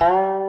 Oh.